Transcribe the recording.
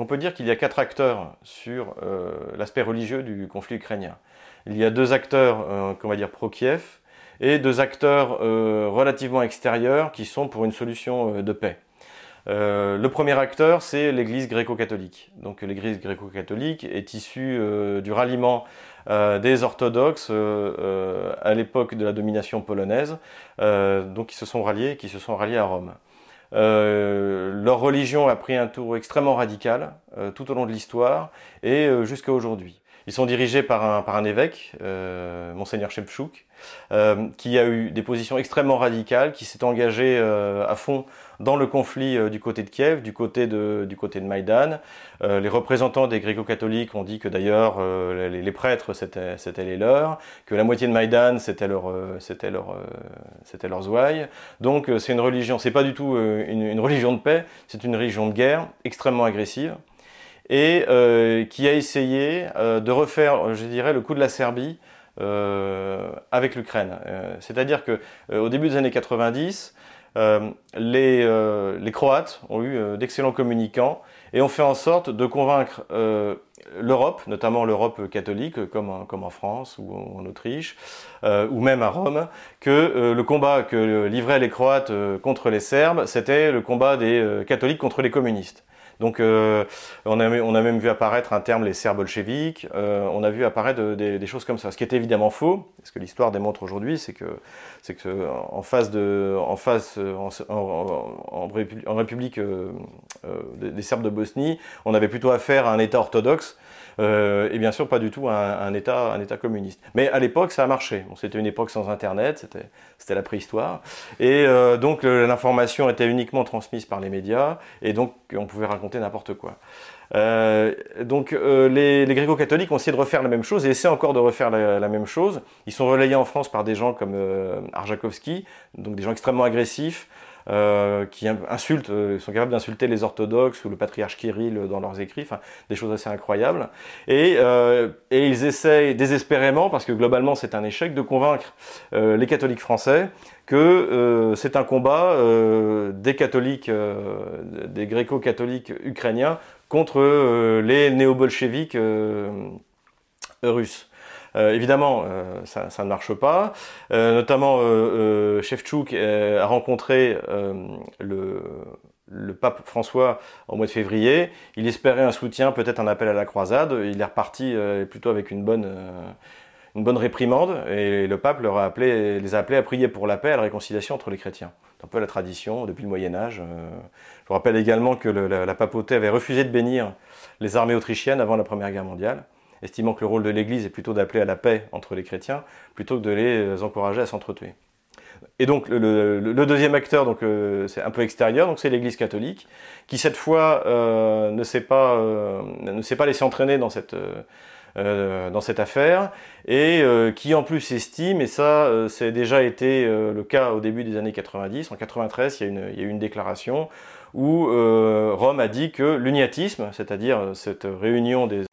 On peut dire qu'il y a quatre acteurs sur l'aspect religieux du conflit ukrainien. Il y a deux acteurs va dire pro-Kiev et deux acteurs relativement extérieurs qui sont pour une solution de paix. Euh, le premier acteur, c'est l'Église gréco-catholique. Donc l'Église gréco-catholique est issue euh, du ralliement euh, des orthodoxes à l'époque de la domination polonaise, donc qui se sont ralliés, qui se sont ralliés à Rome. Leur religion a pris un tour extrêmement radical tout au long de l'histoire et jusqu'à aujourd'hui. Ils sont dirigés par un, évêque, euh, Monseigneur Shevchuk, euh, qui a eu des positions extrêmement radicales, qui s'est engagé euh, à fond dans le conflit euh, du côté de Kiev, du côté de, du Maïdan. les représentants des gréco-catholiques ont dit que d'ailleurs les, prêtres c'était, les leurs, que la moitié de Maïdan c'était leur, c'était leurs ouailles. Donc c'est une religion, c'est pas du tout une religion de paix, c'est une religion de guerre extrêmement agressive et euh, qui a essayé euh, de refaire, je dirais, le coup de la Serbie euh, avec l'Ukraine. C'est-à-dire que au début des années 90, les, les, Croates ont eu d'excellents communicants et ont fait en sorte de convaincre l'Europe, notamment l'Europe catholique, comme, comme, en France ou en Autriche, ou même à Rome, que le combat que livraient les Croates contre les Serbes, c'était le combat des catholiques contre les communistes. Donc euh, on, a, on, a, même vu apparaître un terme, les serfs bolcheviques, euh, on a vu apparaître des, choses comme ça. Ce qui est évidemment faux, ce que l'histoire démontre aujourd'hui, c'est que, c'est que en face de, en face, en, République euh, des Serbes de Bosnie, on avait plutôt affaire à un État orthodoxe et bien sûr pas du tout un, un, état, un état communiste. Mais à l'époque, ça a marché. C'était une époque sans Internet, c'était, la préhistoire. Et donc l'information était uniquement transmise par les médias, et donc on pouvait raconter n'importe quoi. Euh, donc euh, les, gréco-catholiques ont essayé de refaire la même chose et essaient encore de refaire la, la même chose. Ils sont relayés en France par des gens comme euh, Arjakovski, donc des gens extrêmement agressifs, euh, qui insultent, euh, sont capables d'insulter les orthodoxes ou le patriarche Kirill dans leurs écrits, des choses assez incroyables. Et, euh, et ils essayent désespérément, parce que globalement c'est un échec, de convaincre les catholiques français que c'est un combat des catholiques, des gréco-catholiques ukrainiens contre les néo-bolcheviques russes. Euh, évidemment, euh, ça, ne marche pas. Euh, notamment, Shevchuk a rencontré le, pape François en mois de février. Il espérait un soutien, peut-être un appel à la croisade. Il est reparti plutôt avec une bonne, réprimande et le pape les a appelés à prier pour la paix et la réconciliation entre les chrétiens. C'est un peu la tradition depuis le Moyen Âge. Je vous rappelle également que la papauté avait refusé de bénir les armées autrichiennes avant la Première Guerre mondiale estimant que le rôle de l'Église est plutôt d'appeler à la paix entre les chrétiens, plutôt que de les encourager à s'entretuer. Et donc le, deuxième acteur, donc euh, c'est un peu extérieur, donc c'est l'Église catholique, qui cette fois euh, ne s'est pas euh, ne s'est pas laissé entraîner dans cette euh, dans cette affaire et qui en plus estime, et ça c'est déjà été le cas au début des années 90, en 93 il y a, une, il y a eu une déclaration où Rome a dit que l'uniatisme, c'est-à-dire cette réunion des